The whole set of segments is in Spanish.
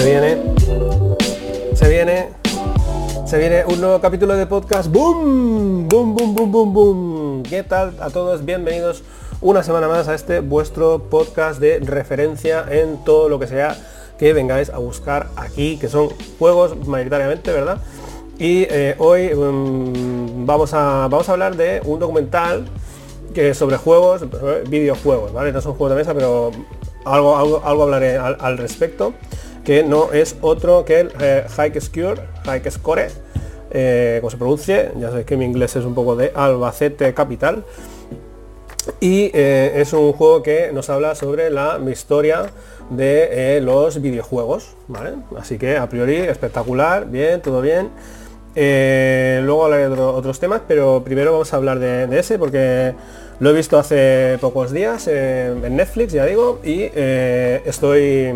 Se viene. Se viene. Se viene un nuevo capítulo de podcast. ¡Boom! ¡Boom, boom, boom, boom, boom! ¿Qué tal a todos? Bienvenidos una semana más a este vuestro podcast de referencia en todo lo que sea que vengáis a buscar aquí, que son juegos mayoritariamente, ¿verdad? Y eh, hoy um, vamos, a, vamos a hablar de un documental que sobre juegos, videojuegos, ¿vale? No son juegos de mesa, pero algo, algo, algo hablaré al, respecto, que no es otro que el eh, Hike Score, Hike Score, eh, como se pronuncie, ya sabéis que mi inglés es un poco de Albacete capital, y eh, es un juego que nos habla sobre la historia de eh, los videojuegos, ¿vale? Así que a priori espectacular, bien, todo bien. Eh, luego hablaré de otros temas, pero primero vamos a hablar de, ese porque lo he visto hace pocos días en Netflix, ya digo, y estoy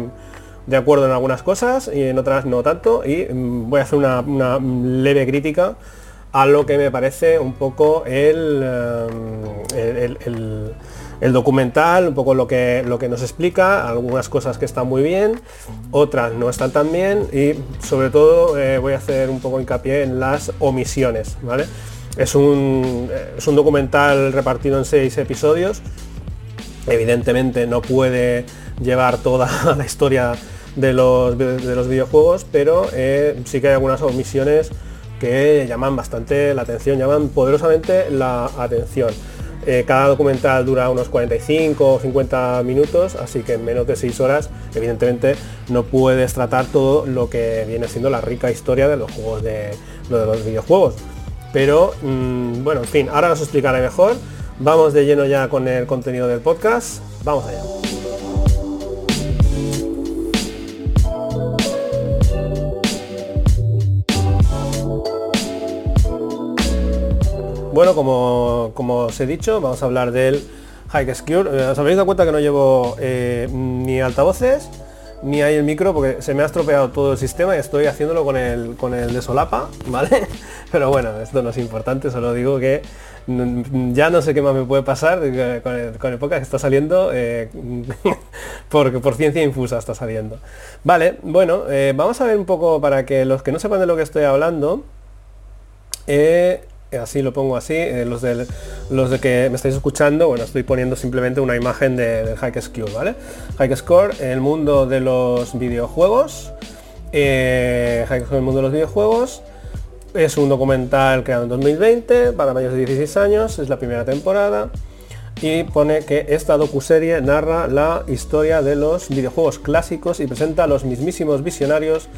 de acuerdo en algunas cosas y en otras no tanto, y mm, voy a hacer una leve crítica a lo que me parece un poco el, eh, el, documental, un poco lo que, lo que nos explica, algunas cosas que están muy bien, otras no están tan bien y sobre todo eh, voy a hacer un poco hincapié en las omisiones, ¿vale? Es un, es un documental repartido en seis episodios, evidentemente no puede llevar toda la historia de los, de los videojuegos, pero eh, sí que hay algunas omisiones que llaman bastante la atención, llaman poderosamente la atención. Eh, cada documental dura unos 45 o 50 minutos, así que en menos de 6 horas, evidentemente, no puedes tratar todo lo que viene siendo la rica historia de los juegos de, los videojuegos. Pero, mm, bueno, en fin, ahora os explicaré mejor. Vamos de lleno ya con el contenido del podcast. Vamos allá. Bueno, como, os he dicho, vamos a hablar del High Secure. Eh, ¿Os habéis dado cuenta que no llevo eh, ni altavoces, ni hay el micro, porque se me ha estropeado todo el sistema y estoy haciéndolo con el, con el de solapa, ¿vale? Pero bueno, esto no es importante, solo digo que ya no sé qué más me puede pasar con el, con que está saliendo, eh, porque por ciencia infusa está saliendo. Vale, bueno, vamos a ver un poco para que los que no sepan de lo que estoy hablando, así lo pongo así, eh, los, de, los de que me estáis escuchando, bueno, estoy poniendo simplemente una imagen de, del Hike Score, ¿vale? Hike Score, el mundo de los videojuegos, eh, Score, el mundo de los videojuegos, es un documental creado en 2020 para mayores de 16 años, es la primera temporada y pone que esta docuserie narra la historia de los videojuegos clásicos y presenta los mismísimos visionarios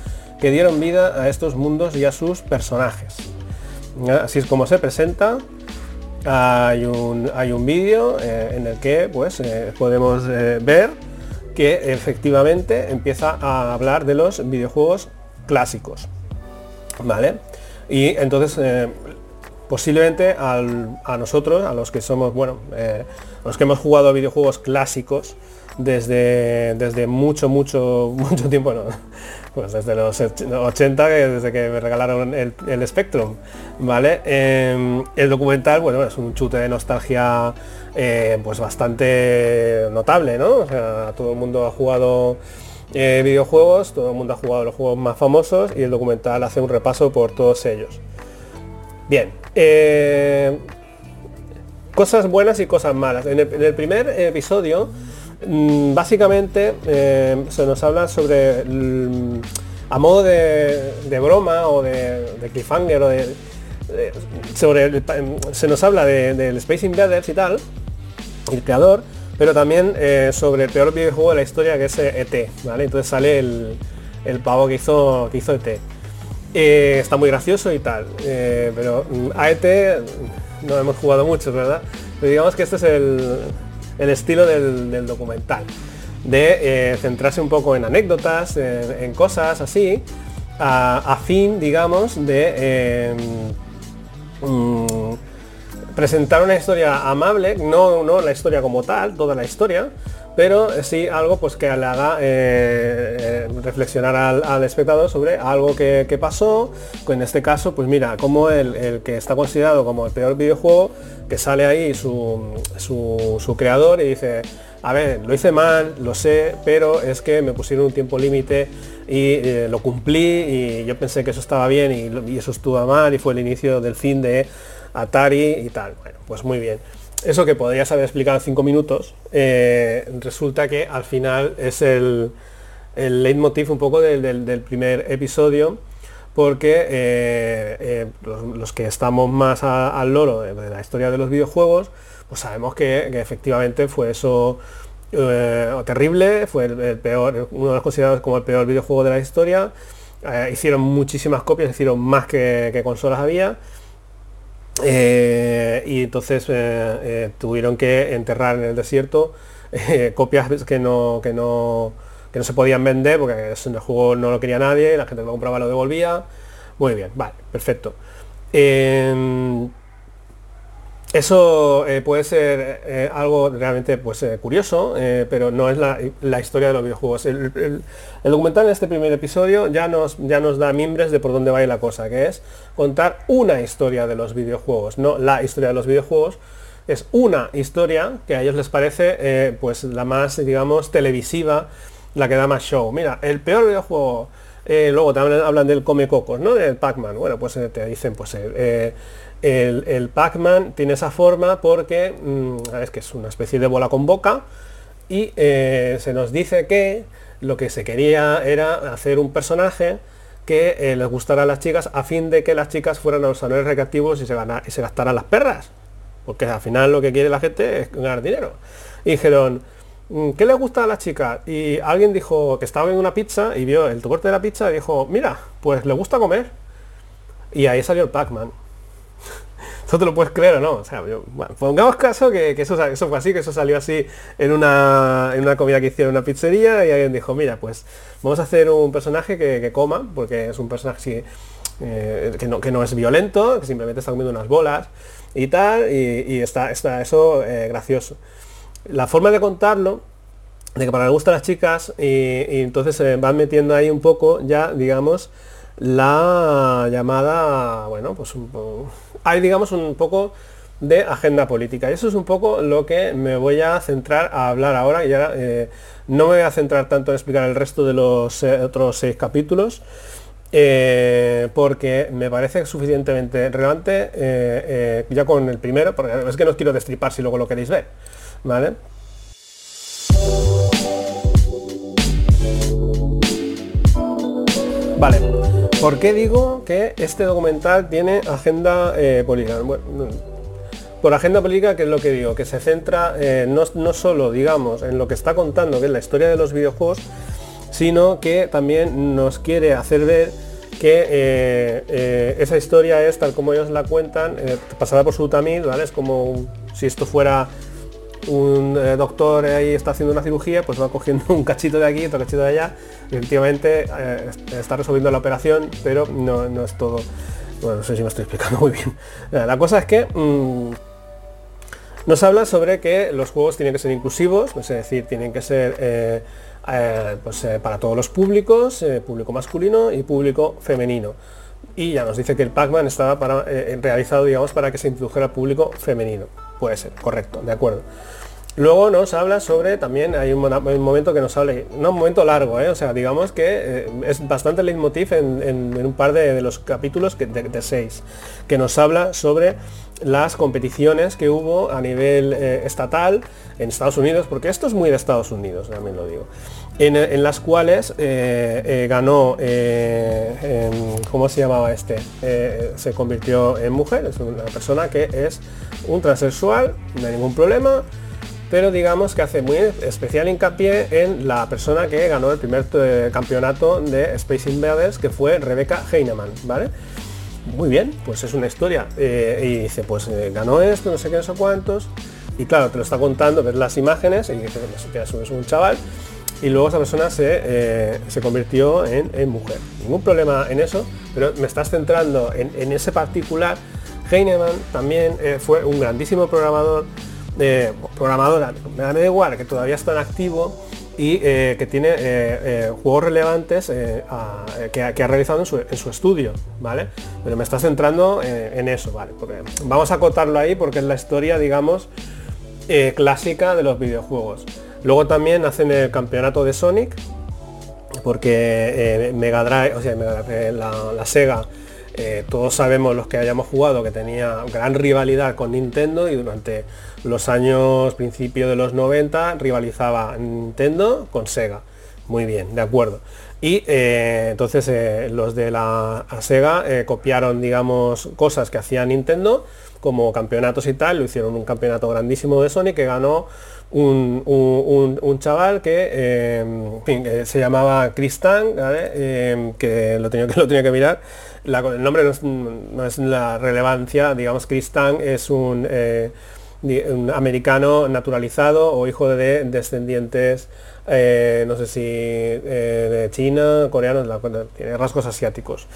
que dieron vida a estos mundos y a sus personajes. Así es como se presenta. Hay un, hay un vídeo eh, en el que pues, eh, podemos eh, ver que efectivamente empieza a hablar de los videojuegos clásicos. ¿Vale? Y entonces posiblemente a nosotros, a los que somos, bueno, los que hemos jugado videojuegos clásicos desde, desde mucho, mucho, mucho tiempo, no, pues desde los 80, desde que me regalaron el, Spectrum, ¿vale? Em, el documental, bueno, es un chute de nostalgia eh, pues bastante notable, ¿no? O sea, todo el mundo ha jugado eh, videojuegos, todo el mundo ha jugado los juegos más famosos y el documental hace un repaso por todos ellos. Bien, eh, cosas buenas y cosas malas. en el primer episodio básicamente eh, se nos habla sobre, a modo de, broma o de, cliffhanger o de, sobre se nos habla del Space Invaders y tal, el creador, pero también eh, sobre el peor videojuego de la historia que es ET, eh, e ¿vale? Entonces sale el, pavo que hizo, que hizo ET. está muy gracioso y tal, pero mm, a ET no hemos jugado mucho, ¿verdad? Pero digamos que este es el, el estilo del, documental, de eh, centrarse un poco en anécdotas, en, cosas así, a, fin, digamos, de em, mm, presentar una historia amable, no, no la historia como tal, toda la historia, pero sí algo pues que le haga eh, eh, reflexionar al, espectador sobre algo que, pasó, en este caso, pues mira, como el, que está considerado como el peor videojuego, que sale ahí su, su, creador y dice, a ver, lo hice mal, lo sé, pero es que me pusieron un tiempo límite y eh, lo cumplí y yo pensé que eso estaba bien y, eso estuvo mal y fue el inicio del fin de Atari y tal. Bueno, pues muy bien. Eso que podrías haber explicado en cinco minutos, eh, resulta que al final es el, el leitmotiv un poco del, primer episodio porque eh, los, que estamos más al loro de, la historia de los videojuegos, pues sabemos que, efectivamente fue eso terrible, fue el, peor, uno de los considerados como el peor videojuego de la historia. hicieron muchísimas copias, hicieron más que consolas había. Eh, y entonces eh, eh, tuvieron que enterrar en el desierto copias que no, que, no, que no se podían vender porque el juego no lo quería nadie, la gente que lo compraba lo devolvía. Muy bien, vale, perfecto. Eso eh, puede ser eh, algo realmente pues, eh, curioso, pero no es la, historia de los videojuegos. El, documental en este primer episodio ya nos, ya nos da mimbres de por dónde va la cosa, que es contar una historia de los videojuegos, no la historia de los videojuegos, es una historia que a ellos les parece pues la más, digamos, televisiva, la que da más show. Mira, el peor videojuego, luego también hablan del Come Cocos, ¿no? Del Pac-Man. Bueno, pues te dicen, pues el, Pac-Man tiene esa forma porque mm, es que es una especie de bola con boca y eh, se nos dice que lo que se quería era hacer un personaje que eh, les gustara a las chicas a fin de que las chicas fueran a los salones recreativos y se, y se gastaran las perras. Porque al final lo que quiere la gente es ganar dinero. Y dijeron, mm, ¿qué les gusta a las chicas? Y alguien dijo que estaba en una pizza y vio el corte de la pizza y dijo, mira, pues le gusta comer. Y ahí salió el Pac-Man. ¿Eso te lo puedes creer o no? O sea, pongamos caso que, eso, fue así, que eso salió así en una, en una comida que hicieron una pizzería y alguien dijo, mira, pues vamos a hacer un personaje que, coma, porque es un personaje eh, que, no, que no es violento, que simplemente está comiendo unas bolas y tal, y, está, está eso eh, gracioso. La forma de contarlo de que para le gustan las chicas y, y, entonces se van metiendo ahí un poco ya, digamos, la llamada, bueno, pues un hay digamos un poco de agenda política. Y eso es un poco lo que me voy a centrar a hablar ahora. Y ahora eh, no me voy a centrar tanto en explicar el resto de los eh, otros seis capítulos, eh, porque me parece suficientemente relevante ya con el primero, porque es que no quiero destripar si luego lo queréis ver. ¿Vale? Vale, ¿Por qué digo que este documental tiene agenda eh, política? por agenda política, que es lo que digo? Que se centra eh, no, solo, digamos, en lo que está contando, que es la historia de los videojuegos, sino que también nos quiere hacer ver que eh, esa historia es tal como ellos la cuentan, pasada por su tamil, ¿vale? Es como si esto fuera un eh, doctor ahí está haciendo una cirugía, pues va cogiendo un cachito de aquí, otro cachito de allá, y eh, está resolviendo la operación, pero no, es todo. Bueno, no sé si me estoy explicando muy bien. La cosa es que mm, nos habla sobre que los juegos tienen que ser inclusivos, es decir, tienen que ser eh, pues, para todos los públicos, público masculino y público femenino. Y ya nos dice que el Pac-Man estaba para, realizado, digamos, para que se introdujera público femenino. Puede ser, correcto, de acuerdo. Luego nos habla sobre, también hay un, momento que nos habla, no un momento largo, ¿eh? o sea, digamos que eh, es bastante leitmotiv en, en, un par de, los capítulos que, de, seis, que nos habla sobre las competiciones que hubo a nivel eh, estatal en Estados Unidos, porque esto es muy de Estados Unidos, también lo digo, en, las cuales ganó, ¿cómo se llamaba este? se convirtió en mujer, es una persona que es un transexual, no hay ningún problema, pero digamos que hace muy especial hincapié en la persona que ganó el primer eh, campeonato de Space Invaders, que fue Rebecca Heinemann, ¿vale? Muy bien, pues es una historia. Eh, y dice, pues eh, ganó esto, no sé qué, no sé cuántos. Y claro, te lo está contando, ves las imágenes y dices, eso es un chaval. Y luego esa persona se, se convirtió en, mujer. Ningún problema en eso, pero me estás centrando en, en ese particular. Heinemann también fue un grandísimo programador eh, programadora, me da igual, que todavía está en activo y eh, que tiene eh, juegos relevantes que, ha realizado en su, estudio, ¿vale? Pero me está centrando en eso, ¿vale? Porque vamos a acotarlo ahí porque es la historia, digamos, clásica de los videojuegos. Luego también hacen el campeonato de Sonic, porque Mega Drive, o sea, la, Sega, todos sabemos los que hayamos jugado que tenía gran rivalidad con Nintendo y durante los años principio de los 90 rivalizaba Nintendo con Sega. Muy bien, de acuerdo. Y eh, entonces eh, los de la Sega eh, copiaron, digamos, cosas que hacía Nintendo, como campeonatos y tal, lo hicieron un campeonato grandísimo de Sony que ganó un, chaval que se llamaba Chris que, lo tenía, que lo tenía que mirar. El nombre no es, la relevancia, digamos, Chris Tang es un, un americano naturalizado o hijo de descendientes eh, no sé si eh, de China, coreano, tiene rasgos asiáticos.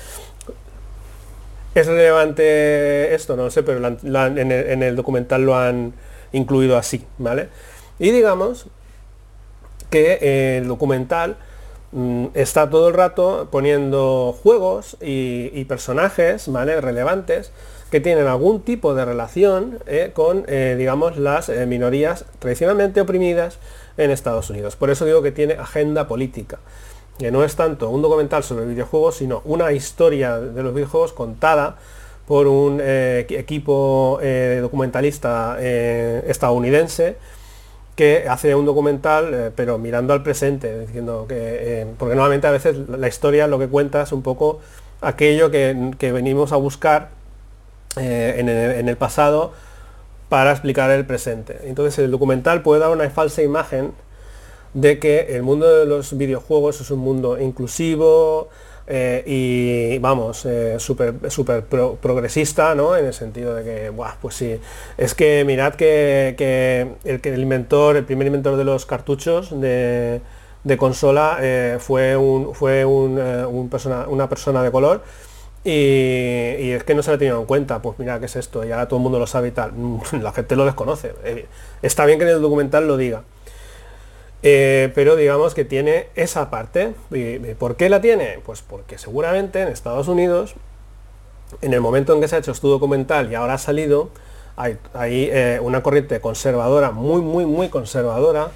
¿Es relevante esto? No sé, pero en, el, documental lo han incluido así, ¿vale? Y digamos que el documental está todo el rato poniendo juegos y, personajes, ¿vale? Relevantes que tienen algún tipo de relación eh, con, digamos, las minorías tradicionalmente oprimidas en Estados Unidos. Por eso digo que tiene agenda política, que no es tanto un documental sobre videojuegos, sino una historia de los videojuegos contada por un eh, equipo eh, documentalista eh, estadounidense que hace un documental pero mirando al presente, diciendo que, porque normalmente a veces la historia lo que cuenta es un poco aquello que, venimos a buscar en el pasado para explicar el presente. Entonces el documental puede dar una falsa imagen de que el mundo de los videojuegos es un mundo inclusivo eh, y vamos, eh, súper progresista, ¿no? En el sentido de que, Buah, pues sí, es que mirad que, el, que el inventor, el primer inventor de los cartuchos de, consola eh, fue, un, fue un, persona, una persona de color y, es que no se ha tenido en cuenta, pues mira, ¿qué es esto? Y ahora todo el mundo lo sabe y tal. La gente lo desconoce. Eh, está bien que en el documental lo diga. Eh, pero digamos que tiene esa parte. ¿Por qué la tiene? Pues porque seguramente en Estados Unidos, en el momento en que se ha hecho este documental y ahora ha salido, hay, eh, una corriente conservadora, muy, muy, muy conservadora,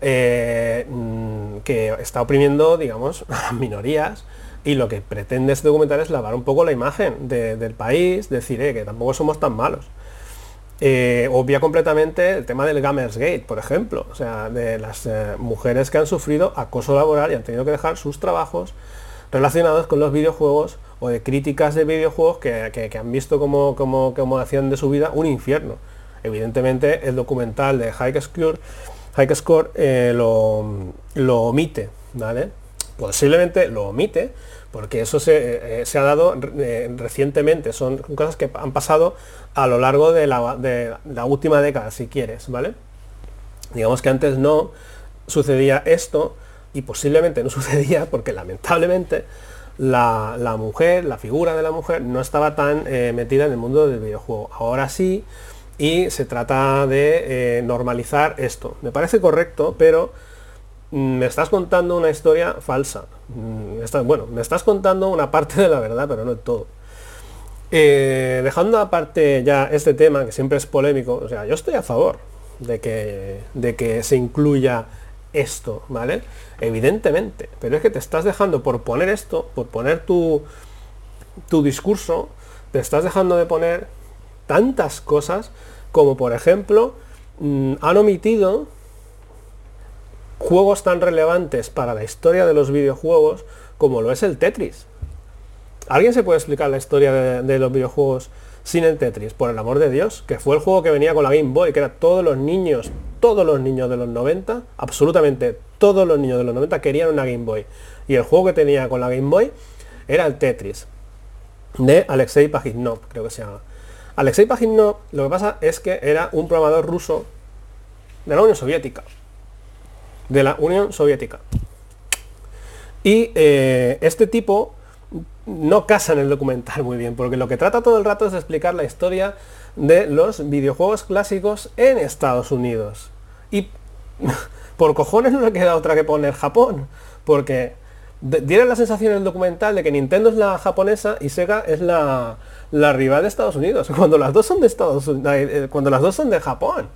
mm, que está oprimiendo, digamos, minorías y lo que pretende este documental es lavar un poco la imagen del país, decir eh, que tampoco somos tan malos. Eh, obvia completamente el tema del Gamersgate, por ejemplo, o sea, de las eh, mujeres que han sufrido acoso laboral y han tenido que dejar sus trabajos relacionados con los videojuegos o de críticas de videojuegos que, han visto como, como, como, hacían de su vida un infierno. Evidentemente el documental de High Score, High Score lo, lo omite, ¿vale? Posiblemente lo omite, porque eso se, eh, ha dado eh, recientemente, son cosas que han pasado a lo largo de la, última década, si quieres, ¿vale? Digamos que antes no sucedía esto y posiblemente no sucedía porque lamentablemente la, mujer, la figura de la mujer no estaba tan eh, metida en el mundo del videojuego. Ahora sí, y se trata de normalizar esto. Me parece correcto, pero me estás contando una historia falsa. Mm, bueno, me estás contando una parte de la verdad, pero no todo. Eh, dejando aparte ya este tema, que siempre es polémico, o sea, yo estoy a favor de que, de que se incluya esto, ¿vale? Evidentemente, pero es que te estás dejando por poner esto, por poner tu, tu discurso, te estás dejando de poner tantas cosas como por ejemplo mm, han omitido juegos tan relevantes para la historia de los videojuegos como lo es el Tetris. ¿Alguien se puede explicar la historia de, los videojuegos sin el Tetris? Por el amor de Dios, que fue el juego que venía con la Game Boy, que era todos los niños, todos los niños de los 90, absolutamente todos los niños de los 90 querían una Game Boy. Y el juego que tenía con la Game Boy era el Tetris, de Alexei Pajitnov, creo que se llama. Alexei Pajitnov, lo que pasa es que era un programador ruso de la Unión Soviética de la Unión Soviética. Y eh, este tipo no casa en el documental muy bien, porque lo que trata todo el rato es explicar la historia de los videojuegos clásicos en Estados Unidos. Y por cojones no le queda otra que poner Japón, porque diera la sensación en el documental de que Nintendo es la japonesa y Sega es la, la rival de Estados Unidos, cuando las dos son de Estados Unidos, eh, cuando las dos son de Japón.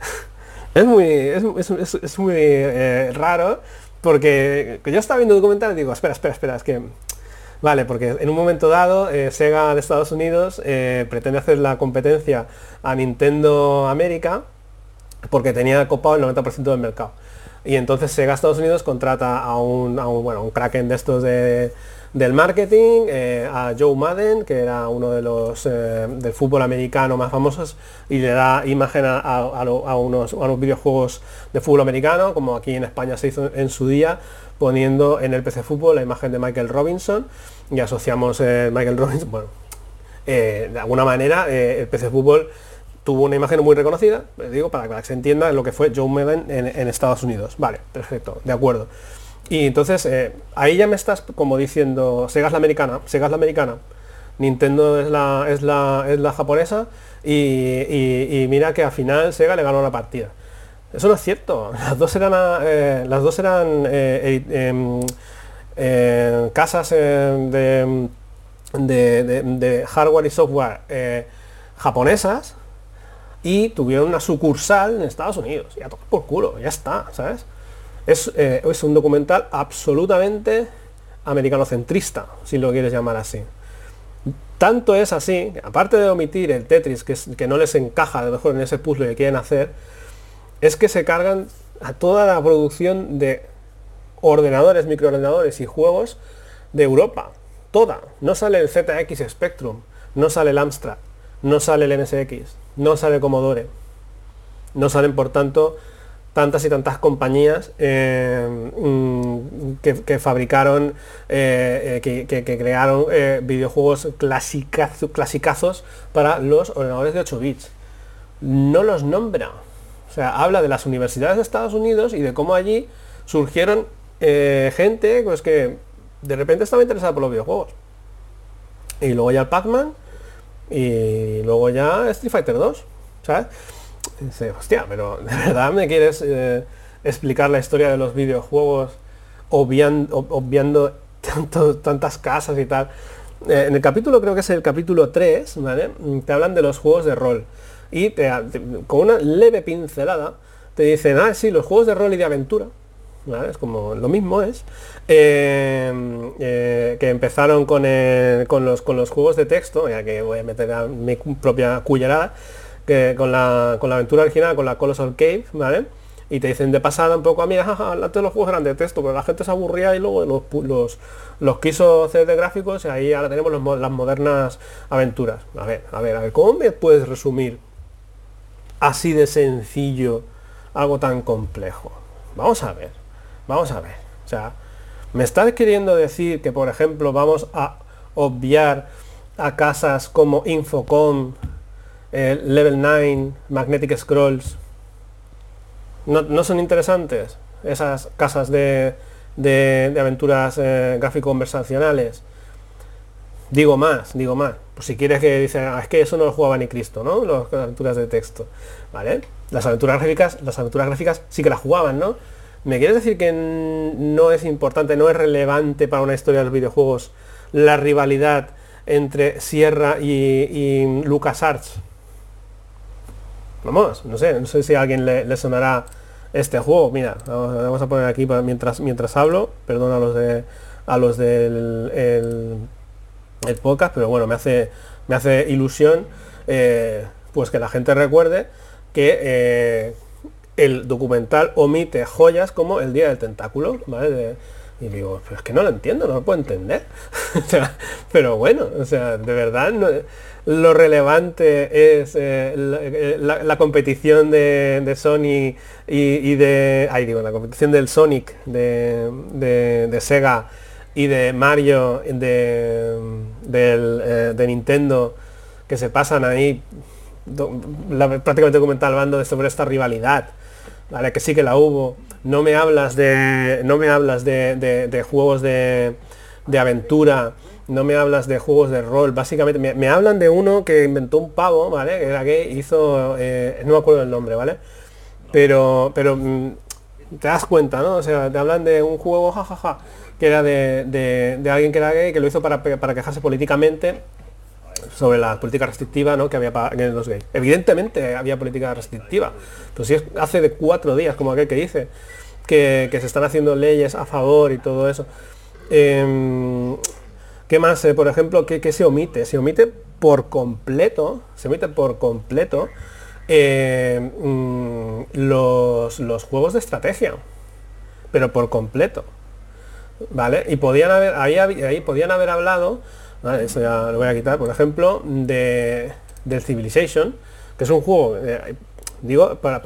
Es muy, es, muy eh, raro porque yo estaba viendo documental y digo, espera, espera, espera, es que... Vale, porque en un momento dado eh, Sega de Estados Unidos eh, pretende hacer la competencia a Nintendo América porque tenía copado el 90% del mercado. Y entonces Sega Estados Unidos contrata a un, a un, bueno, un kraken de estos de, del marketing, eh, a Joe Madden, que era uno de los del fútbol americano más famosos, y le da imagen a, unos, videojuegos de fútbol americano, como aquí en España se hizo en su día, poniendo en el PC Fútbol la imagen de Michael Robinson, y asociamos eh, Michael Robinson, bueno, de alguna manera el PC Fútbol tuvo una imagen muy reconocida, digo, para que se entienda lo que fue Joe Madden en, Estados Unidos. Vale, perfecto, de acuerdo. Y entonces eh, ahí ya me estás como diciendo, Sega es la americana, Sega es la americana, Nintendo es la, es la, es la japonesa y, mira que al final Sega le ganó la partida. Eso no es cierto. Las dos eran, eh, las dos eran eh, em, casas de, de, hardware y software japonesas y tuvieron una sucursal en Estados Unidos. Ya todo por culo, ya está, ¿sabes? Eh, es, un documental absolutamente americanocentrista, si lo quieres llamar así. Tanto es así, aparte de omitir el Tetris, que, que no les encaja de mejor en ese puzzle que quieren hacer, es que se cargan a toda la producción de ordenadores, microordenadores y juegos de Europa. Toda. No sale el ZX Spectrum, no sale el Amstrad, no sale el NSX, no sale Commodore. No salen, por tanto, tantas y tantas compañías eh, mm, que, fabricaron, eh, eh, que, crearon videojuegos clasicazos para los ordenadores de 8 bits. No los nombra. O sea, habla de las universidades de Estados Unidos y de cómo allí surgieron gente pues, que de repente estaba interesada por los videojuegos. Y luego ya el Pac-Man y luego ya Street Fighter 2. ¿Sabes? dice, hostia, pero ¿de verdad me quieres eh, explicar la historia de los videojuegos obviando, tantas casas y tal? Eh, en el capítulo, creo que es el capítulo 3, ¿vale? Te hablan de los juegos de rol. Y con una leve pincelada te dicen, ah, sí, los juegos de rol y de aventura. Es como lo mismo es. Eh, que empezaron con, con, los, con los juegos de texto, ya que voy a meter a mi propia cullerada con la, con la aventura original, con la Colossal Cave, ¿vale? Y te dicen de pasada un poco a mí, jaja, antes los juegos eran de texto, pero la gente se aburría y luego los, los, los quiso hacer de gráficos y ahí ahora tenemos las modernas aventuras. A ver, a ver, a ver, ¿cómo me puedes resumir así de sencillo algo tan complejo? Vamos a ver, vamos a ver. O sea, me estás queriendo decir que, por ejemplo, vamos a obviar a casas como Infocom, Level 9, Magnetic Scrolls, no, son interesantes esas casas de, de, aventuras eh, gráfico-conversacionales. Digo más, digo más. Pues si quieres que dice, ah, es que eso no lo jugaba ni Cristo, ¿no? Las aventuras de texto. ¿Vale? Las aventuras gráficas, las aventuras gráficas sí que las jugaban, ¿no? ¿Me quieres decir que no es importante, no es relevante para una historia de los videojuegos la rivalidad entre Sierra y, y LucasArts? Vamos, no sé, no sé si a alguien le, sonará este juego. Mira, vamos, a poner aquí mientras mientras hablo, perdón a los de a los del el, podcast, pero bueno, me hace me hace ilusión eh, pues que la gente recuerde que eh, el documental omite joyas como el día del tentáculo, ¿vale? y digo, pero es que no lo entiendo, no lo puedo entender. pero bueno, o sea, de verdad lo relevante es eh, la, competición de, Sony y, de. Ay, digo, la competición del Sonic de, Sega de Mario de, eh, de Nintendo que se pasan ahí prácticamente documental hablando sobre esta rivalidad. Vale, que sí que la hubo. No me hablas de. No me hablas de, juegos de, de aventura no me hablas de juegos de rol, básicamente me, hablan de uno que inventó un pavo, ¿vale? Que era que hizo, eh, no me acuerdo el nombre, ¿vale? Pero, pero mm, te das cuenta, ¿no? O sea, te hablan de un juego, jajaja, que era de, alguien que era gay, que lo hizo para, para quejarse políticamente sobre la política restrictiva ¿no? que había en los gays. Evidentemente había política restrictiva. Pero si es hace de cuatro días, como aquel que dice, que, se están haciendo leyes a favor y todo eso. Em, ¿Qué más? por ejemplo, ¿qué, se omite? Se omite por completo, se omite por completo em, los, los juegos de estrategia. Pero por completo. ¿Vale? Y podían haber, ahí, ahí podían haber hablado, eso ya lo voy a quitar, por ejemplo, de, del Civilization, que es un juego, eh, digo, para,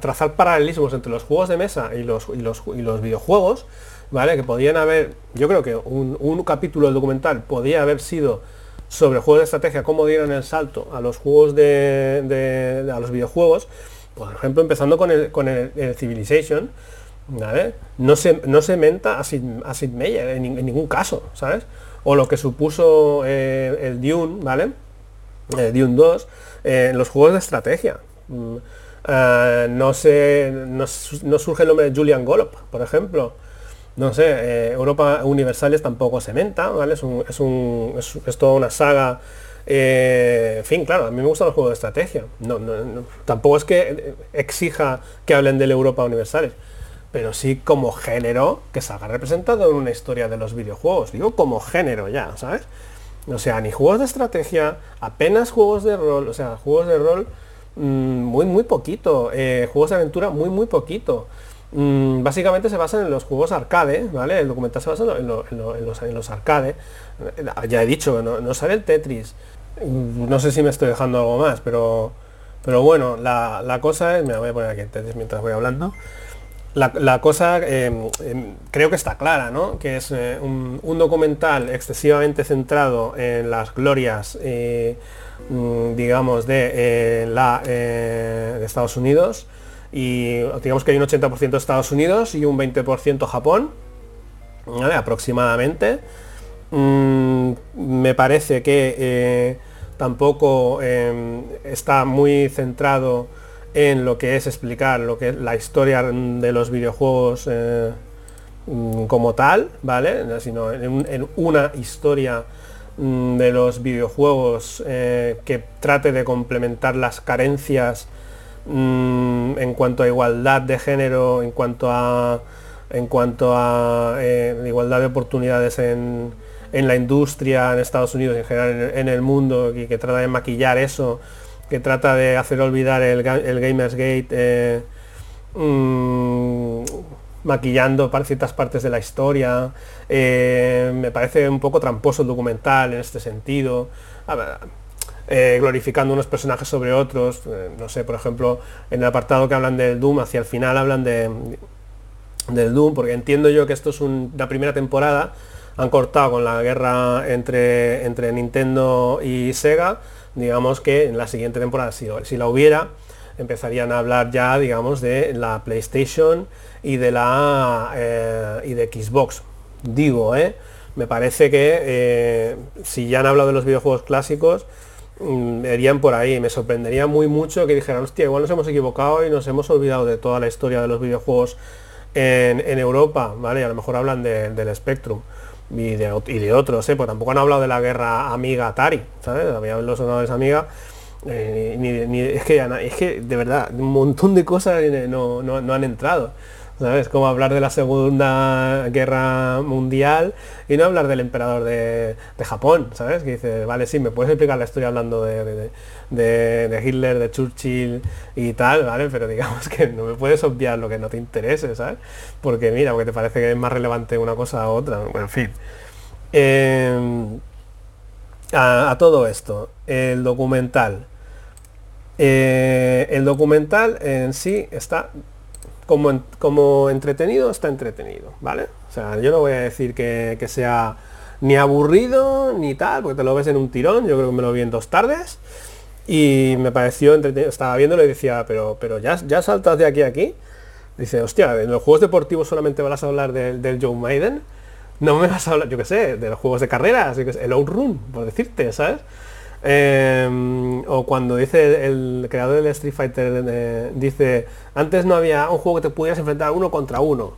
trazar paralelismos entre los juegos de mesa y los, y los, y los videojuegos, ¿vale? Que podían haber, yo creo que un, capítulo del documental podía haber sido sobre juegos de estrategia, cómo dieron el salto a los juegos de, a los videojuegos, por ejemplo, empezando con con el Civilization, no se, no se menta a Sid, Meier en, ningún caso, ¿sabes? O lo que supuso eh, el Dune, ¿vale? Eh, Dune 2, eh, los juegos de estrategia. Mm, no, se, no, surge el nombre de Julian Golop, por ejemplo. No sé, Europa Universales tampoco se menta, ¿vale? Es, un, es, un, es, toda una saga en fin, claro, a mí me gustan los juegos de estrategia. No, tampoco es que exija que hablen del Europa Universales pero sí como género que salga representado en una historia de los videojuegos. Digo como género ya, ¿sabes? O sea, ni juegos de estrategia, apenas juegos de rol, o sea, juegos de rol mm, muy, muy poquito, eh, juegos de aventura muy, muy poquito. Mm, básicamente se basan en los juegos arcade, ¿vale? El documental se basa en, los, en los, arcade. Ya he dicho, no, sale el Tetris. Mm, no sé si me estoy dejando algo más, pero, pero bueno, la, la cosa es, me voy a poner aquí el Tetris mientras voy hablando. La, cosa em, em, creo que está clara, ¿no? Que es eh, un, documental excesivamente centrado en las glorias, eh, mm, digamos, de, eh, la, de Estados Unidos. Y digamos que hay un 80% de Estados Unidos y un 20% Japón, aproximadamente. Mm, me parece que tampoco em, está muy centrado en lo que es explicar lo que la historia de los videojuegos eh, mm, como tal, ¿vale? Sino en, una historia mm, de los videojuegos eh, que trate de complementar las carencias mm, en cuanto a igualdad de género, en cuanto a en cuanto a eh, igualdad de oportunidades en, la industria en Estados Unidos en general en, en el mundo y que trata de maquillar eso que trata de hacer olvidar el, el Gamersgate eh, mm, maquillando ciertas partes de la historia. Eh, me parece un poco tramposo el documental en este sentido. Eh, glorificando unos personajes sobre otros. no sé, por ejemplo, en el apartado que hablan del Doom, hacia el final hablan de, del Doom, porque entiendo yo que esto es una primera temporada. Han cortado con la guerra entre, entre Nintendo y Sega digamos que en la siguiente temporada, si, si la hubiera, empezarían a hablar ya, digamos, de la PlayStation y de la eh, y de Xbox. Digo, ¿eh? Me parece que eh, si ya han hablado de los videojuegos clásicos, mm, irían por ahí. Me sorprendería muy mucho que dijeran, hostia, igual nos hemos equivocado y nos hemos olvidado de toda la historia de los videojuegos en, Europa, ¿vale? A lo mejor hablan del Spectrum y de, otros, ¿eh? pues tampoco han hablado de la guerra amiga Atari, ¿sabes? Había los honores amiga. Eh, es, que, es que de verdad, un montón de cosas no, no han entrado. ¿sabes? Como hablar de la Segunda Guerra Mundial y no hablar del emperador de, Japón, ¿sabes? Que dice, vale, sí, me puedes explicar la historia hablando de, Hitler, de Churchill y tal, ¿vale? Pero digamos que no me puedes obviar lo que no te interese, ¿sabes? Porque mira, porque te parece que es más relevante una cosa a otra, bueno, en fin. Em, a, todo esto, el documental. Eh, el documental en sí está como, entretenido, está entretenido, ¿vale? O sea, yo no voy a decir que, sea ni aburrido ni tal, porque te lo ves en un tirón, yo creo que me lo vi en dos tardes. Y me pareció entretenido, estaba viéndolo y decía, pero, pero ya, ya saltas de aquí a aquí. Dice, hostia, en los juegos deportivos solamente vas a hablar del Joe Maiden. No me vas a hablar, yo qué sé, de los juegos de carreras, el Outrun, por decirte, ¿sabes? Em, o cuando dice el creador del Street Fighter, eh, dice, antes no había un juego que te pudieras enfrentar uno contra uno.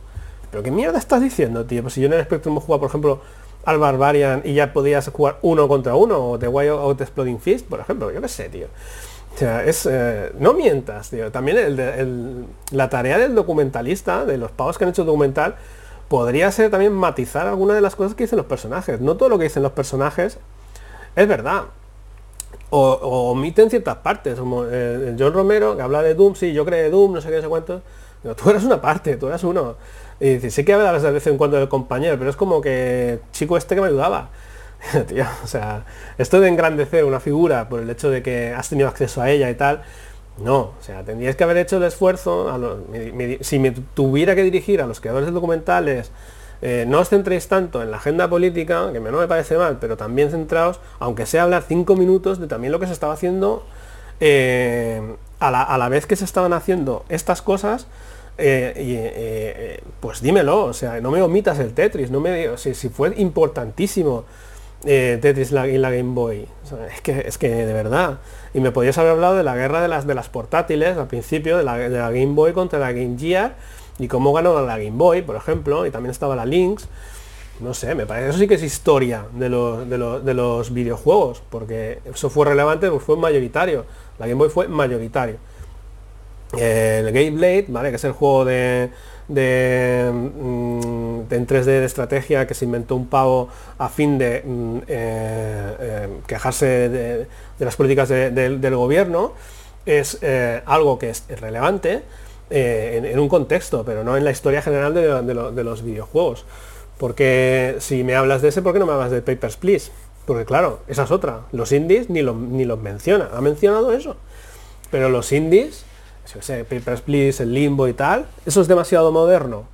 Pero qué mierda estás diciendo, tío. Pues si yo en el Spectrum jugado, por ejemplo, al Barbarian y ya podías jugar uno contra uno, o The Wild Out Exploding Fist, por ejemplo, yo qué sé, tío. O sea, es, eh, no mientas, tío. También el, la tarea del documentalista, de los pavos que han hecho el documental, podría ser también matizar alguna de las cosas que dicen los personajes. No todo lo que dicen los personajes es verdad. O, omiten ciertas partes, como eh, John Romero, que habla de Doom, sí, yo creo Doom, no sé qué, no sé cuánto. tú eres una parte, tú eres uno. Y dice, sí que hablas de vez en cuando del compañero, pero es como que chico este que me ayudaba. o sea, esto de engrandecer una figura por el hecho de que has tenido acceso a ella y tal, no, o sea, tendrías que haber hecho el esfuerzo, si me tuviera que dirigir a los creadores de documentales, eh, no os centréis tanto en la agenda política, que no me parece mal, pero también centraos, aunque sea hablar cinco minutos de también lo que se estaba haciendo eh, a, la, vez que se estaban haciendo estas cosas, eh, pues dímelo, o sea, no me omitas el Tetris, no me si, si fue importantísimo eh, Tetris la, y la Game Boy. es, que, es que de verdad. Y me podías haber hablado de la guerra de las, de las portátiles al principio, de la, Game Boy contra la Game Gear y cómo ganó la Game Boy, por ejemplo, y también estaba la Lynx. No sé, me parece eso sí que es historia de los, de los, videojuegos, porque eso fue relevante, pues fue mayoritario. La Game Boy fue mayoritario. El Game Blade, ¿vale? Que es el juego de, de, mm, en 3D de estrategia que se inventó un pavo a fin de mm, eh, eh, quejarse de, las políticas del gobierno, es eh, algo que es relevante en, un contexto, pero no en la historia general de, los videojuegos. Porque si me hablas de ese, ¿por qué no me hablas de Papers, Please? Porque claro, esa es otra. Los indies ni, ni los menciona. Ha mencionado eso. Pero los indies yo sé, Papers, Please, el Limbo y tal, eso es demasiado moderno.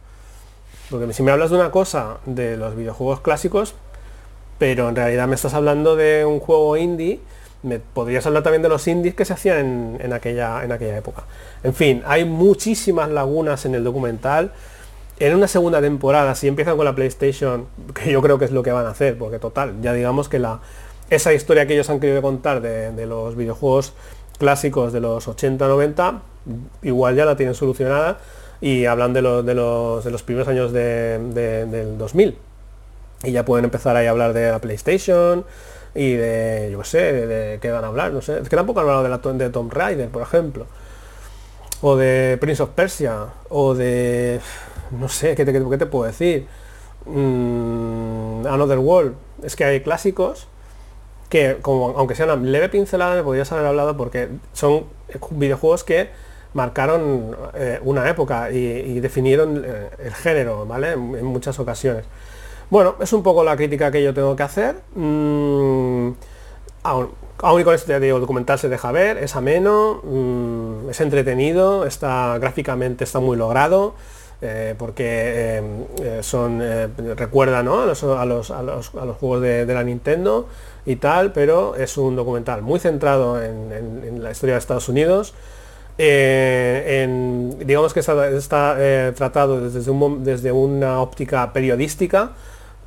Porque si me hablas de una cosa de los videojuegos clásicos, pero en realidad me estás hablando de un juego indie, me podrías hablar también de los indies que se hacían en, aquella, en aquella época. En fin, hay muchísimas lagunas en el documental. En una segunda temporada, si empiezan con la PlayStation, que yo creo que es lo que van a hacer, porque total, ya digamos que la, esa historia que ellos han querido contar de los videojuegos clásicos de los 80-90, igual ya la tienen solucionada y hablan de, de, los, de los primeros años del 2000. Y ya pueden empezar ahí a hablar de la PlayStation y de, yo sé, de, qué van a hablar, no sé. Es que tampoco han hablado de, la, de Tomb Raider, por ejemplo. O de Prince of Persia. O de, no sé, ¿qué te, qué te puedo decir? Mm, Another World. Es que hay clásicos que, aunque sea una leve pincelada, me podrías haber hablado porque son videojuegos que marcaron eh, una época y, definieron eh, el género, ¿vale? En, muchas ocasiones. Bueno, es un poco la crítica que yo tengo que hacer. Mm, aún, con este digo, documental se deja ver, es ameno, mm, es entretenido, está gráficamente está muy logrado. Eh, porque son recuerda a, los, a, los, a, los, juegos de, la Nintendo y tal, pero es un documental muy centrado en la historia de Estados Unidos, eh, digamos que está, eh, tratado desde, desde, una óptica periodística,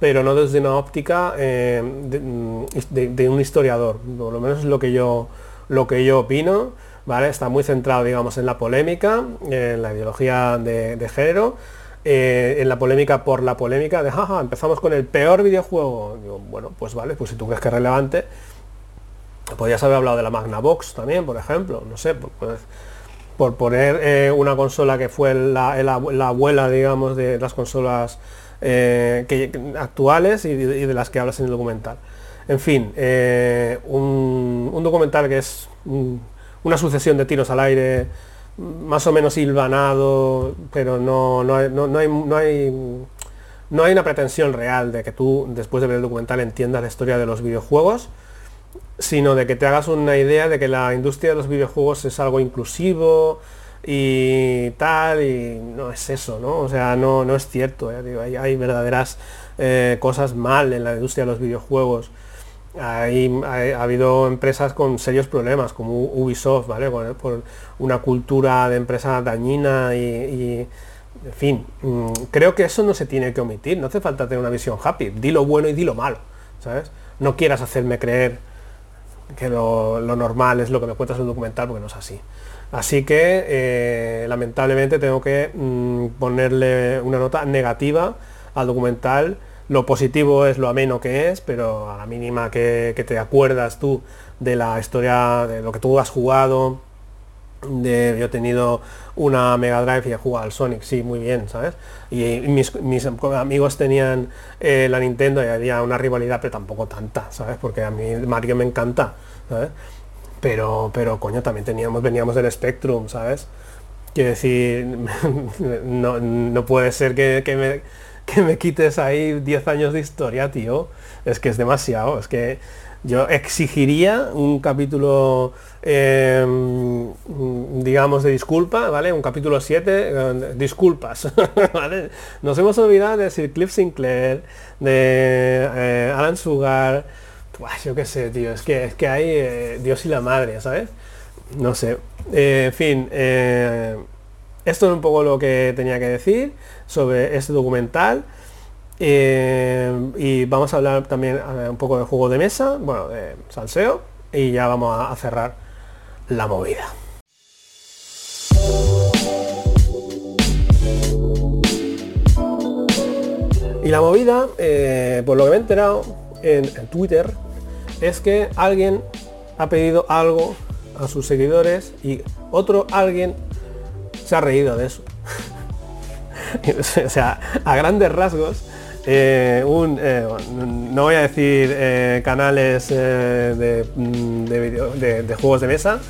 pero no desde una óptica eh, de, un historiador. Por lo menos es lo que yo, lo que yo opino. Está muy centrado, digamos, en la polémica, en la ideología de, género, en la polémica por la polémica de, jaja, empezamos con el peor videojuego. bueno, pues vale, pues si tú crees que es relevante, podrías haber hablado de la Magnavox también, por ejemplo, no sé, pues, por poner eh, una consola que fue la, abuela, digamos, de las consolas eh, actuales y de, las que hablas en el documental. En fin, eh, un, documental que es una sucesión de tiros al aire, más o menos hilvanado, pero no, no, hay, no, hay, no, hay, no hay una pretensión real de que tú, después de ver el documental, entiendas la historia de los videojuegos sino de que te hagas una idea de que la industria de los videojuegos es algo inclusivo y tal, y no es eso, ¿no? O sea, no, no es cierto, hay, verdaderas eh, cosas mal en la industria de los videojuegos. Hay, ha habido empresas con serios problemas, como Ubisoft, ¿vale? Por, una cultura de empresa dañina y, en fin, mm, creo que eso no se tiene que omitir, no hace falta tener una visión happy, di lo bueno y di lo malo, ¿sabes? No quieras hacerme creer que lo, normal es lo que me cuentas en un documental, porque no es así. Así que eh, lamentablemente tengo que mm, ponerle una nota negativa al documental lo positivo es lo ameno que es, pero a la mínima que, que te acuerdas tú de la historia, de lo que tú has jugado, de, yo he tenido una Mega Drive y he jugado al Sonic, sí, muy bien, ¿sabes? Y, mis, amigos tenían eh, la Nintendo y había una rivalidad, pero tampoco tanta, ¿sabes? Porque a mí Mario me encanta, ¿sabes? Pero, pero coño, también teníamos, veníamos del Spectrum, ¿sabes? Quiero decir, no, puede ser que, me, que me quites ahí 10 años de historia, tío. Es que es demasiado, es que yo exigiría un capítulo, em, digamos, de disculpa, ¿vale? Un capítulo 7, eh, disculpas. Nos hemos olvidado de Sir Cliff Sinclair, de eh, Alan Sugar, yo qué sé, tío, es que, es que hay eh, Dios y la madre, ¿sabes? No sé. en fin, esto es un poco lo que tenía que decir sobre este documental. Eh, y vamos a hablar también un poco de juego de mesa, bueno, de salseo, y ya vamos a, cerrar la movida. Y la movida, eh, por lo que me he enterado en, Twitter, es que alguien ha pedido algo a sus seguidores y otro alguien se ha reído de eso. o sea, a grandes rasgos, eh, un, eh, no voy a decir eh, canales de, mm, de, juegos de mesa,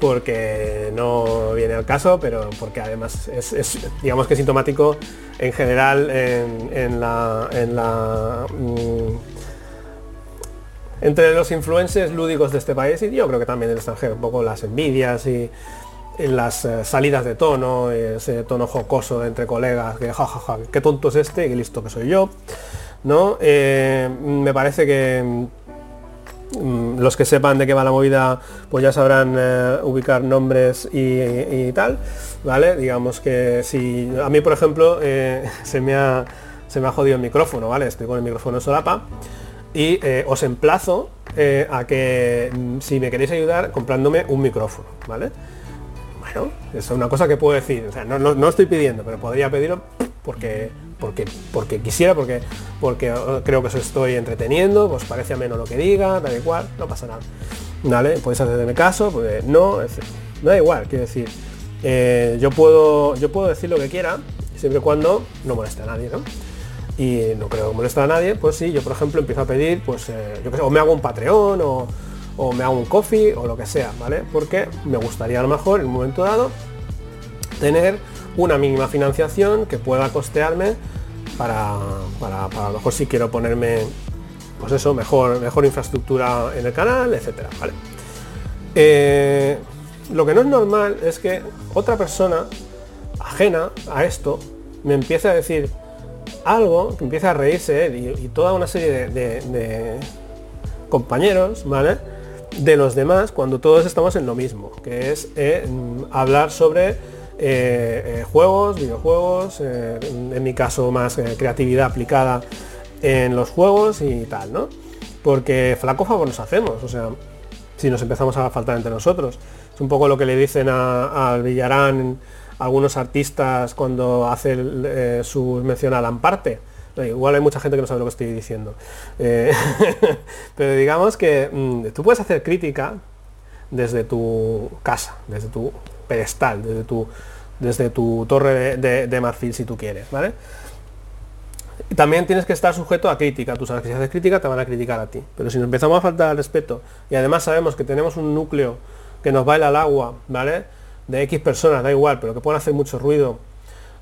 porque no viene al caso, pero porque además es, digamos que sintomático en general en, la, en la mm, entre los influencers lúdicos de este país y yo creo que también del extranjero, un poco las envidias y en las eh, salidas de tono, ese tono jocoso entre colegas, que jajaja, qué tonto es este, y listo que soy yo. ¿no? Eh, me parece que mm, los que sepan de qué va la movida, pues ya sabrán eh, ubicar nombres y, tal, ¿vale? Digamos que si a mí, por ejemplo, se, me ha, se me ha jodido el micrófono, ¿vale? Estoy con el micrófono solapa y os emplazo a que mm, si me queréis ayudar comprándome un micrófono, ¿vale? Es una cosa que puedo decir. no, estoy pidiendo, pero podría pedirlo porque, porque, porque quisiera, porque, porque creo que os estoy entreteniendo, pues parece menos lo que diga, da igual, no pasa nada. ¿Vale? Podéis hacerme caso, pues no, no da igual, quiero decir. Eh, yo puedo yo puedo decir lo que quiera, siempre y cuando no moleste a nadie, ¿no? Y no creo que moleste a nadie, pues sí, yo por ejemplo empiezo a pedir, pues eh, yo o me hago un Patreon o o me hago un coffee o lo que sea, ¿vale? Porque me gustaría a lo mejor en un momento dado tener una mínima financiación que pueda costearme para, para, a lo mejor si quiero ponerme pues eso, mejor, mejor infraestructura en el canal, etcétera, ¿vale? Eh, lo que no es normal es que otra persona ajena a esto me empiece a decir algo, que empiece a reírse y, toda una serie de, de compañeros, ¿vale? De los demás cuando todos estamos en lo mismo, que es eh, hablar sobre eh, eh, juegos, videojuegos, en mi caso más creatividad aplicada en los juegos y tal, ¿no? Porque flaco favor nos hacemos, o sea, si nos empezamos a faltar entre nosotros. Es un poco lo que le dicen al Villarán algunos artistas cuando hace su mención a Lamparte Igual hay mucha gente que no sabe lo que estoy diciendo. Eh, pero digamos que mm, tú puedes hacer crítica desde tu casa, desde tu pedestal, desde tu, desde tu torre de, marfil si tú quieres, ¿vale? también tienes que estar sujeto a crítica. Tú sabes que si haces crítica te van a criticar a ti. Pero si nos empezamos a faltar al respeto y además sabemos que tenemos un núcleo que nos baila al agua, ¿vale? De X personas, da igual, pero que pueden hacer mucho ruido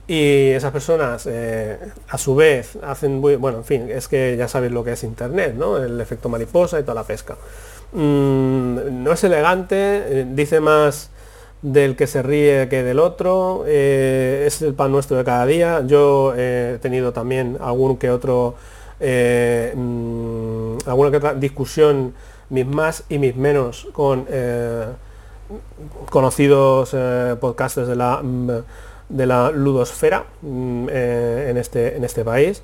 y esas personas eh, a su vez hacen bueno en fin es que ya sabéis lo que es internet no el efecto mariposa y toda la pesca. Mm, no es elegante eh, dice más del que se ríe que del otro eh, es el pan nuestro de cada día. Yo he tenido también algún que otro mm, alguna que otra discusión mis más y mis menos con conocidos podcasters de la mm, de la ludosfera mm, eh, en, este, en este país.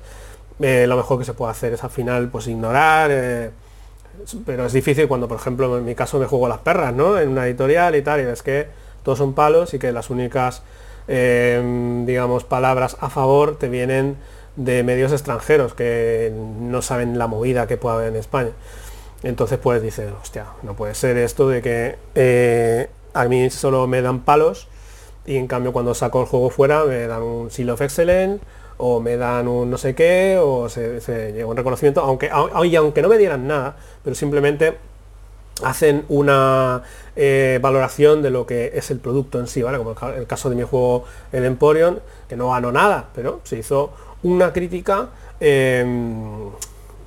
Eh, lo mejor que se puede hacer es al final pues ignorar, eh, pero es difícil cuando por ejemplo en mi caso me juego las perras, ¿no? En una editorial y tal, y es que todos son palos y que las únicas digamos palabras a favor te vienen de medios extranjeros que no saben la movida que puede haber en España. Entonces pues dice, hostia, no puede ser esto de que a mí solo me dan palos y en cambio cuando saco el juego fuera me dan un Seal of Excellence o me dan un no sé qué o se, llega un reconocimiento, aunque, aunque no me dieran nada, pero simplemente hacen una eh, valoración de lo que es el producto en sí, ¿vale? Como el caso de mi juego El Emporion, que no ganó nada, pero se hizo una crítica em,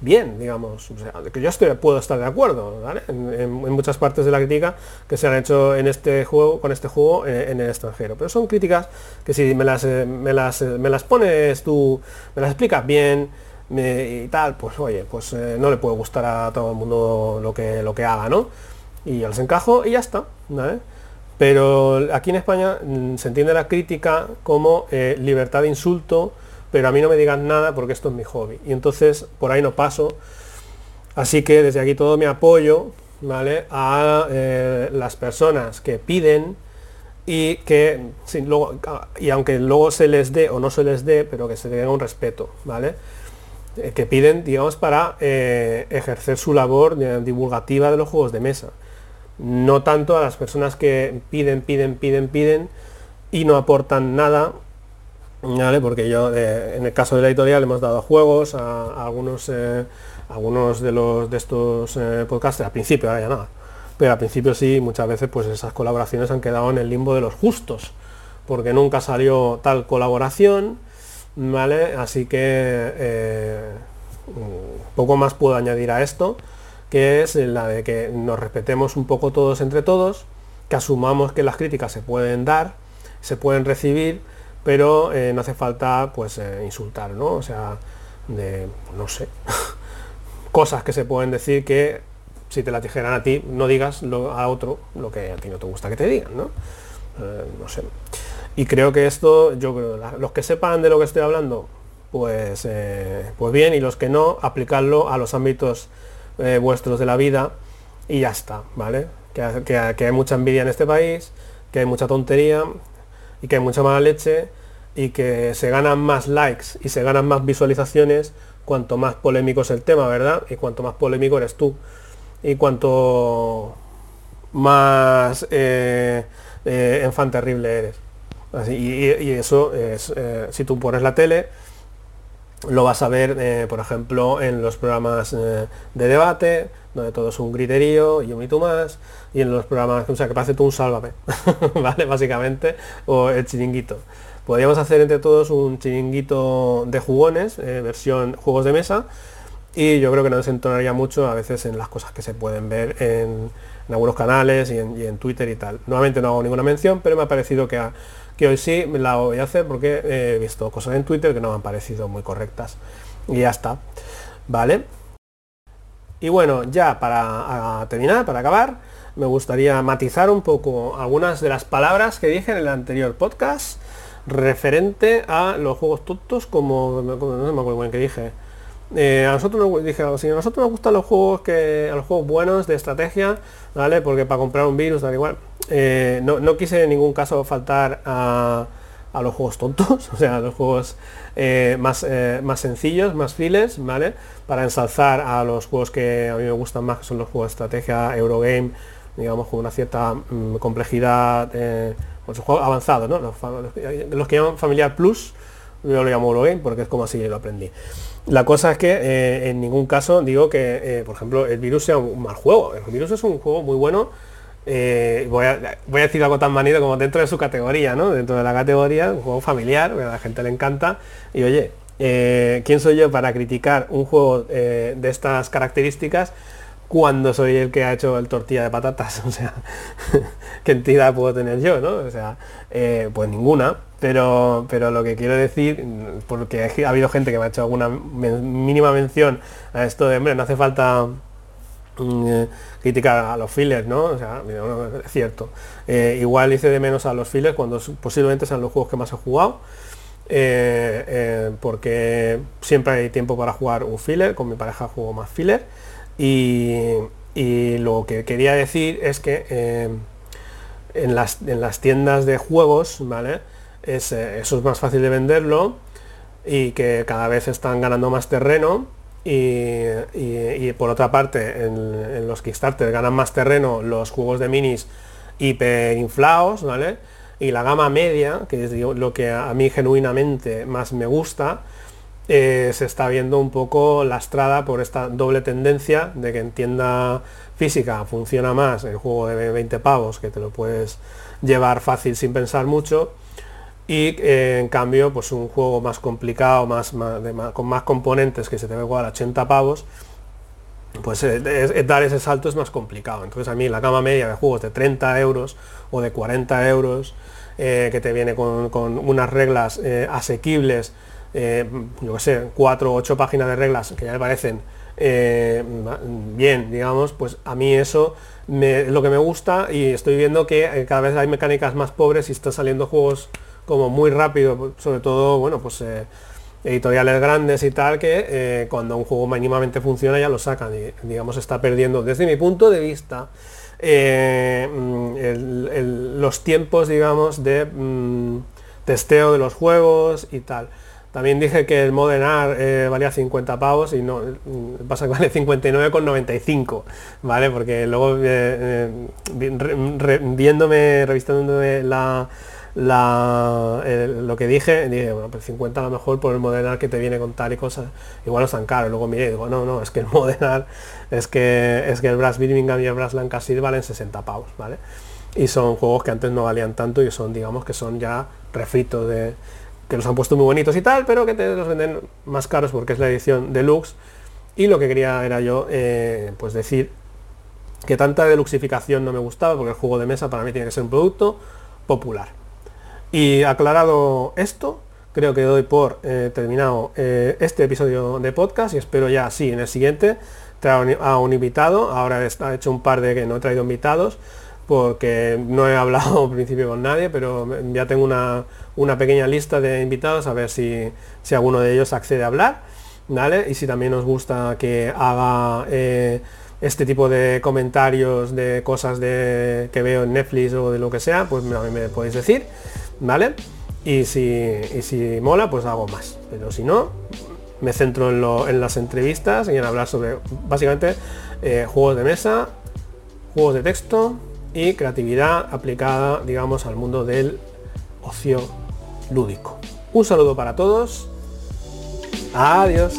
bien, digamos. Que yo estoy, puedo estar de acuerdo, En, muchas partes de la crítica que se han hecho en este juego, con este juego eh, en, el extranjero. Pero son críticas que si me las, eh, me las, me las pones tú, me las explicas bien, y tal, pues oye, pues eh, no le puede gustar a todo el mundo lo que, lo que haga, ¿no? Y yo les encajo y ya está, Pero aquí en España mm, se entiende la crítica como eh, libertad de insulto, pero a mí no me digan nada porque esto es mi hobby. Y entonces por ahí no paso. Así que desde aquí todo mi apoyo, ¿vale? A eh, las personas que piden y que, luego, y aunque luego se les dé o no se les dé, pero que se tenga un respeto, ¿vale? Eh, que piden, digamos, para eh, ejercer su labor divulgativa de los juegos de mesa. No tanto a las personas que piden, piden, piden, piden y no aportan nada, ¿vale? Porque yo, eh, en el caso de la editorial, hemos dado juegos a, algunos, algunos de los de estos podcasts, al principio, ahora ya nada. Pero al principio sí, muchas veces pues esas colaboraciones han quedado en el limbo de los justos, porque nunca salió tal colaboración, ¿vale? Así que eh, poco más puedo añadir a esto, que es la de que nos respetemos un poco todos entre todos, que asumamos que las críticas se pueden dar, se pueden recibir, pero eh, no hace falta pues eh, insultar, ¿no? O sea, de, no sé, cosas que se pueden decir que si te la dijeran a ti, no digas a otro lo que a ti no te gusta que te digan, ¿no? no sé. Y creo que esto, yo creo, los que sepan de lo que estoy hablando, pues, eh, pues bien, y los que no, aplicarlo a los ámbitos eh, vuestros de la vida y ya está, ¿vale? Que, hay mucha envidia en este país, que hay mucha tontería y que hay mucha mala leche y que se ganan más likes y se ganan más visualizaciones cuanto más polémico es el tema, ¿verdad? Y cuanto más polémico eres tú. Y cuanto más eh, enfant terrible eres y, eso es, eh, si tú pones la tele, lo vas a ver, eh, por ejemplo, en los programas eh, de debate, donde todo es un griterío y un mito más, y en los programas, o sea, que parece tú un sálvame, ¿vale? Básicamente, o el chiringuito. Podríamos hacer entre todos un chiringuito de jugones, versión juegos de mesa, y yo creo que no desentonaría mucho a veces en las cosas que se pueden ver en, algunos canales y en, Twitter y tal. Nuevamente no hago ninguna mención, pero me ha parecido que, que hoy sí la voy a hacer porque he visto cosas en Twitter que no me han parecido muy correctas. Y ya está. ¿Vale? Y bueno, ya para terminar, para acabar, me gustaría matizar un poco algunas de las palabras que dije en el anterior podcast referente a los juegos tontos como, no me acuerdo bien que dije eh, a nosotros nos dije a nosotros nos gustan los juegos que los juegos buenos de estrategia, ¿vale? Porque para comprar un virus, da igual. Eh, no, quise en ningún caso faltar a, los juegos tontos, o sea, a los juegos eh, más, más sencillos, más files, ¿vale? Para ensalzar a los juegos que a mí me gustan más, que son los juegos de estrategia, Eurogame, digamos, con una cierta mm, complejidad, pues juegos avanzados, ¿no? Los, que llaman Familiar Plus, yo lo llamo Eurogame porque es como así lo aprendí. La cosa es que eh, en ningún caso digo que, eh, por ejemplo, el virus sea un mal juego. El virus es un juego muy bueno. Eh, voy, a, decir algo tan manido como dentro de su categoría, ¿no? Dentro de la categoría, un juego familiar, a la gente le encanta. Y oye, ¿quién soy yo para criticar un juego de estas características cuando soy el que ha hecho el tortilla de patatas? O sea, ¿qué entidad puedo tener yo, no? O sea, pues ninguna. Pero, pero lo que quiero decir, porque ha habido gente que me ha hecho alguna mínima mención a esto de, hombre, no hace falta eh, criticar a los fillers, ¿no? O sea, es cierto. Eh, igual hice de menos a los fillers cuando posiblemente sean los juegos que más he jugado. Eh, porque siempre hay tiempo para jugar un filler, con mi pareja juego más filler. Y, y lo que quería decir es que en, las, en las tiendas de juegos, ¿vale? es, eso es más fácil de venderlo y que cada vez están ganando más terreno y, por otra parte en, los Kickstarter ganan más terreno los juegos de minis hiperinflados, ¿vale? Y la gama media, que es lo que a mí genuinamente más me gusta, eh, se está viendo un poco lastrada por esta doble tendencia de que en tienda física funciona más el juego de 20 pavos, que te lo puedes llevar fácil sin pensar mucho, y eh, en cambio pues un juego más complicado más, con más componentes que se te igual a 80 pavos pues eh, dar ese salto es más complicado. Entonces a mí la gama media de juegos de 30 euros o de 40 euros eh, que te viene con, unas reglas asequibles yo que sé 4 o 8 páginas de reglas que ya me parecen bien digamos pues a mí eso es lo que me gusta y estoy viendo que cada vez hay mecánicas más pobres y están saliendo juegos como muy rápido, sobre todo, bueno, pues eh, editoriales grandes y tal, que eh, cuando un juego mínimamente funciona ya lo sacan y digamos está perdiendo, desde mi punto de vista, eh, mm, los tiempos, digamos, de mm, testeo de los juegos y tal. También dije que el Modern Art valía 50 pavos y no, mm, pasa que vale 59,95, ¿vale? Porque luego viéndome, revistándome la, la, lo que dije, dije, bueno, pues 50 a lo mejor por el modelar que te viene con tal y cosas, igual no es caro. Luego miré y digo, no, no, es que el modelar, es que es que el Brass Birmingham y el Brass Lancaster valen 60 pavos, ¿vale? Y son juegos que antes no valían tanto y son, digamos, que son ya refritos de que los han puesto muy bonitos y tal, pero que te los venden más caros porque es la edición deluxe. Y lo que quería era yo, eh, pues decir que tanta deluxificación no me gustaba, porque el juego de mesa para mí tiene que ser un producto popular. Y aclarado esto, creo que doy por eh, terminado eh, este episodio de podcast y espero ya sí en el siguiente traer a un invitado. Ahora he hecho un par de que no he traído invitados porque no he hablado al principio con nadie, pero ya tengo una, pequeña lista de invitados a ver si, si, alguno de ellos accede a hablar. ¿vale? Y si también os gusta que haga eh, este tipo de comentarios de cosas de, que veo en Netflix o de lo que sea, pues me, me podéis decir. ¿Vale? Y si, si mola, pues hago más. Pero si no, me centro en, las entrevistas y en hablar sobre básicamente eh, juegos de mesa, juegos de texto y creatividad aplicada, digamos, al mundo del ocio lúdico. Un saludo para todos. Adiós.